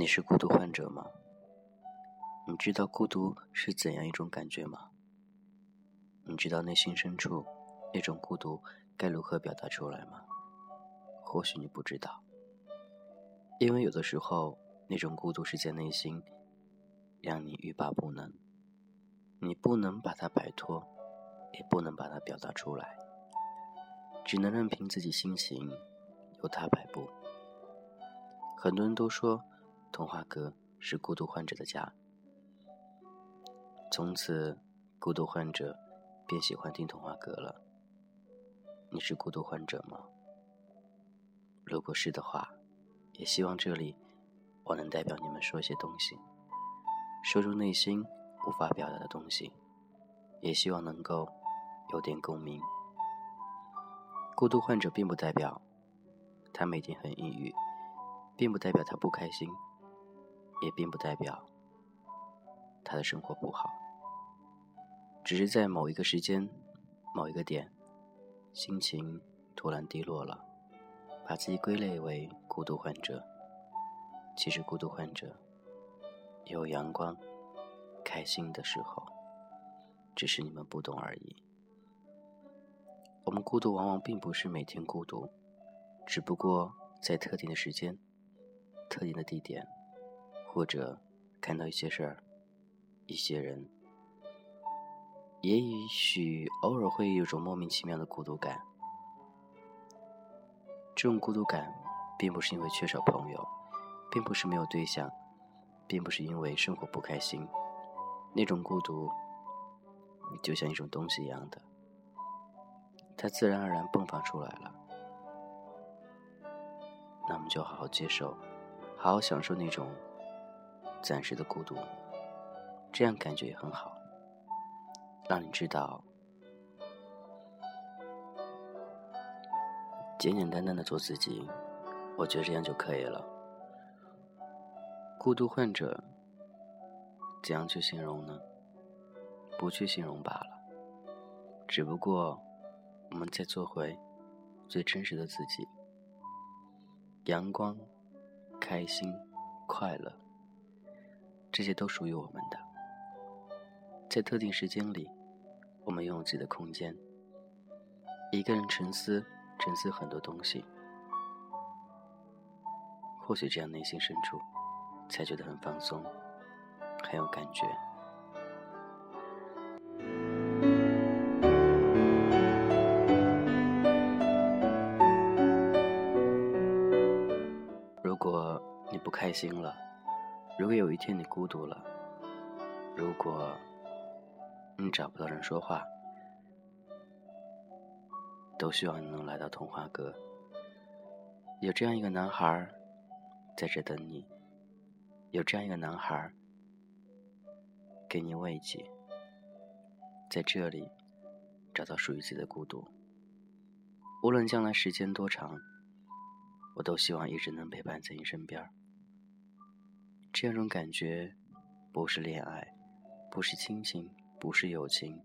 你是孤独患者吗？你知道孤独是怎样一种感觉吗？你知道内心深处那种孤独该如何表达出来吗？或许你不知道，因为有的时候那种孤独是在内心，让你欲罢不能，你不能把它摆脱，也不能把它表达出来，只能任凭自己心情由它摆布。很多人都说。童话阁是孤独患者的家，从此孤独患者便喜欢听童话阁了。你是孤独患者吗？如果是的话，也希望这里我能代表你们说些东西，说出内心无法表达的东西，也希望能够有点共鸣。孤独患者并不代表他每天很抑郁，并不代表他不开心。也并不代表他的生活不好，只是在某一个时间、某一个点，心情突然低落了，把自己归类为孤独患者。其实，孤独患者也有阳光、开心的时候，只是你们不懂而已。我们孤独往往并不是每天孤独，只不过在特定的时间、特定的地点。或者看到一些事儿、一些人，也许偶尔会有种莫名其妙的孤独感。这种孤独感，并不是因为缺少朋友，并不是没有对象，并不是因为生活不开心。那种孤独，就像一种东西一样的，它自然而然迸发出来了。那我们就好好接受，好好享受那种。暂时的孤独，这样感觉也很好，让你知道，简简单单的做自己，我觉得这样就可以了。孤独患者，怎样去形容呢？不去形容罢了。只不过，我们再做回最真实的自己，阳光、开心、快乐。这些都属于我们的，在特定时间里，我们拥有自己的空间，一个人沉思，沉思很多东西，或许这样内心深处才觉得很放松，很有感觉。如果你不开心了。如果有一天你孤独了，如果你找不到人说话，都希望你能来到童话阁。有这样一个男孩在这等你，有这样一个男孩给你慰藉，在这里找到属于自己的孤独。无论将来时间多长，我都希望一直能陪伴在你身边。这种感觉，不是恋爱，不是亲情，不是友情，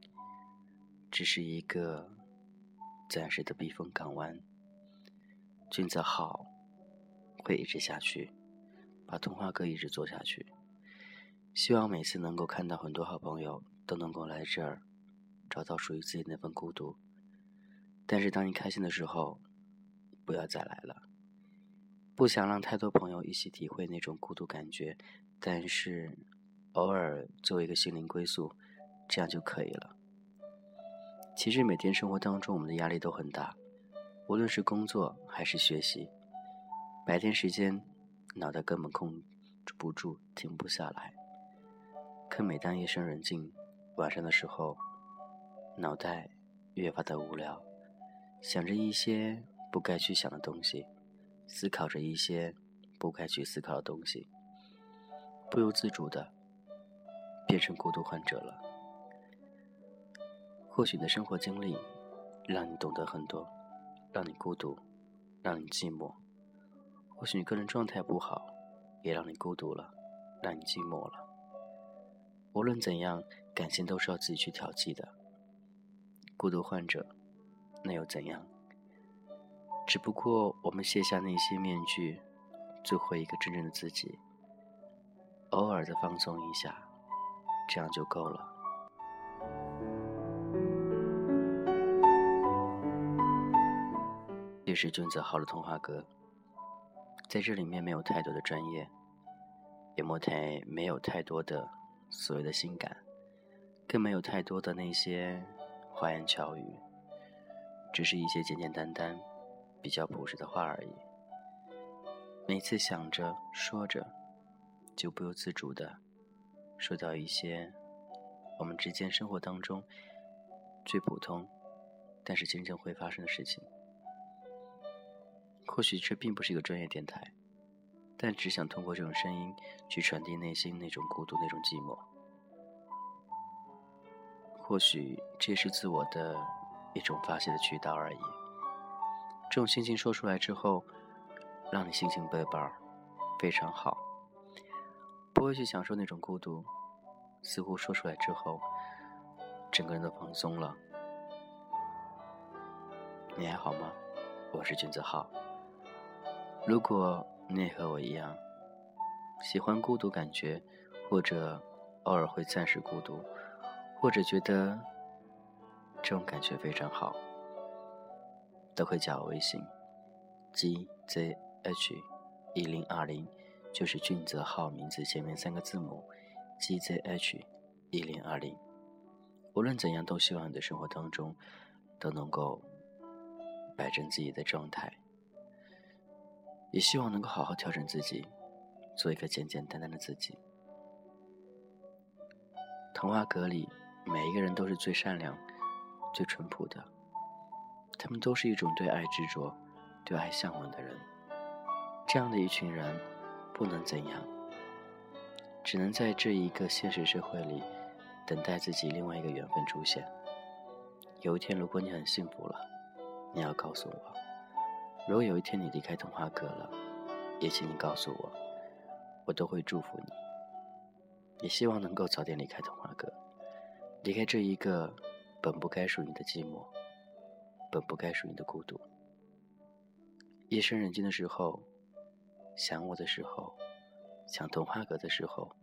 只是一个暂时的避风港湾。君子好，会一直下去，把童话阁一直做下去。希望每次能够看到很多好朋友都能够来这儿，找到属于自己那份孤独。但是当你开心的时候，不要再来了。不想让太多朋友一起体会那种孤独感觉，但是偶尔做一个心灵归宿，这样就可以了。其实每天生活当中，我们的压力都很大，无论是工作还是学习，白天时间脑袋根本控制不住，停不下来。可每当夜深人静，晚上的时候，脑袋越发的无聊，想着一些不该去想的东西。思考着一些不该去思考的东西，不由自主的变成孤独患者了。或许你的生活经历让你懂得很多，让你孤独，让你寂寞。或许你个人状态不好，也让你孤独了，让你寂寞了。无论怎样，感情都是要自己去调剂的。孤独患者，那又怎样？只不过我们卸下那些面具，做回一个真正的自己，偶尔的放松一下，这样就够了。这是俊子浩的童话歌，在这里面没有太多的专业，也莫太没有太多的所谓的性感，更没有太多的那些花言巧语，只是一些简简单单、比较朴实的话而已。每次想着说着，就不由自主的说到一些我们之间生活当中最普通，但是真正会发生的事情。或许这并不是一个专业电台，但只想通过这种声音去传递内心那种孤独、那种寂寞。或许这是自我的一种发泄的渠道而已。这种心情说出来之后，让你心情倍儿非常好，不会去享受那种孤独。似乎说出来之后，整个人都放松了。你还好吗？我是君子浩。如果你也和我一样喜欢孤独感觉，或者偶尔会暂时孤独，或者觉得这种感觉非常好，都可以加我微信：gzh 一零二零，就是俊泽浩名字前面三个字母：gzh 一零二零。无论怎样，都希望你的生活当中都能够摆正自己的状态。也希望能够好好调整自己，做一个简简单单的自己。童话阁里每一个人都是最善良、最淳朴的，他们都是一种对爱执着、对爱向往的人。这样的一群人，不能怎样，只能在这一个现实社会里，等待自己另外一个缘分出现。有一天，如果你很幸福了，你要告诉我。如果有一天你离开童话阁了，也请你告诉我，我都会祝福你。也希望能够早点离开童话阁，离开这一个本不该属于你的寂寞，本不该属于你的孤独。夜深人静的时候，想我的时候，想童话阁的时候，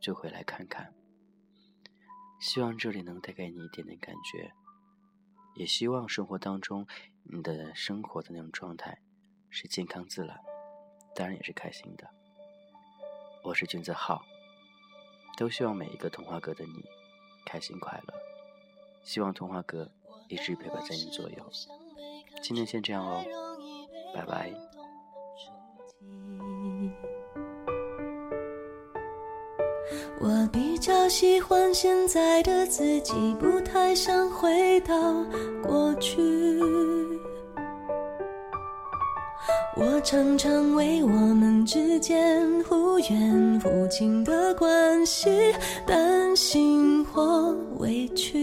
就回来看看。希望这里能带给你一点点感觉。也希望生活当中，你的生活的那种状态是健康自然，当然也是开心的。我是君子浩，都希望每一个童话阁的你开心快乐，希望童话阁一直陪伴在你左右。今天先这样哦，拜拜。我比较喜欢现在的自己，不太想回到过去。我常常为我们之间忽远忽近的关系担心或委屈，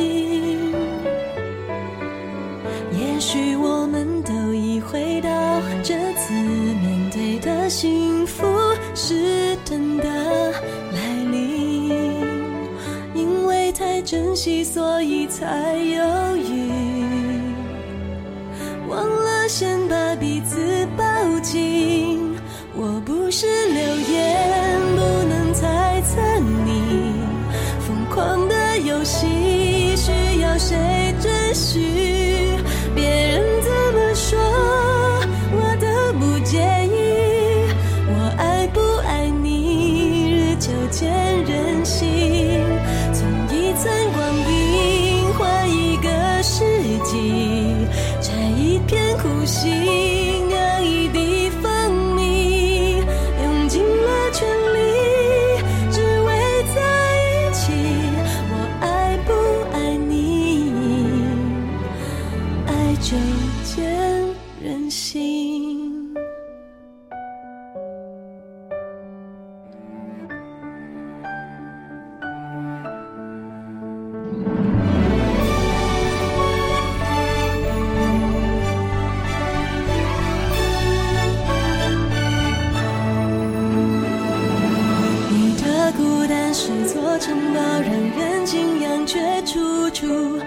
是真的来临因为太珍惜所以才犹豫。就见人心。你的孤单是座城堡，让人敬仰，却处处。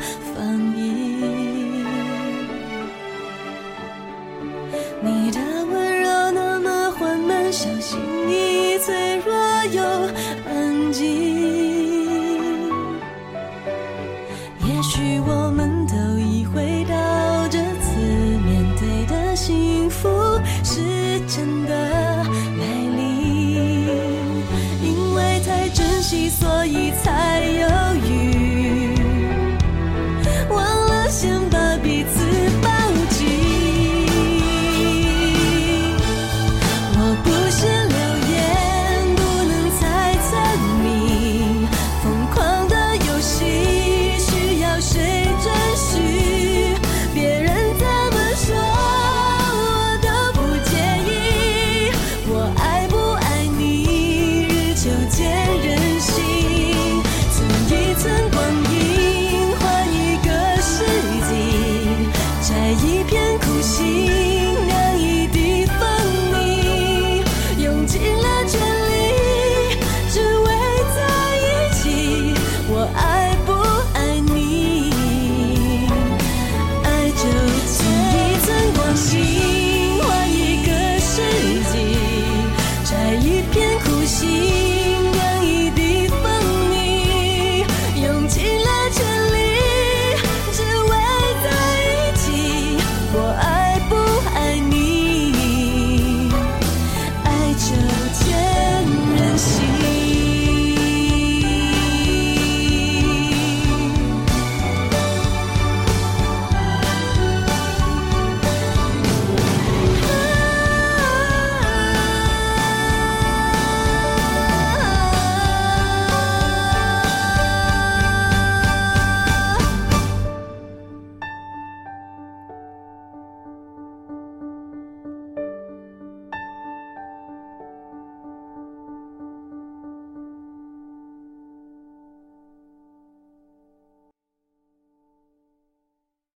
所以才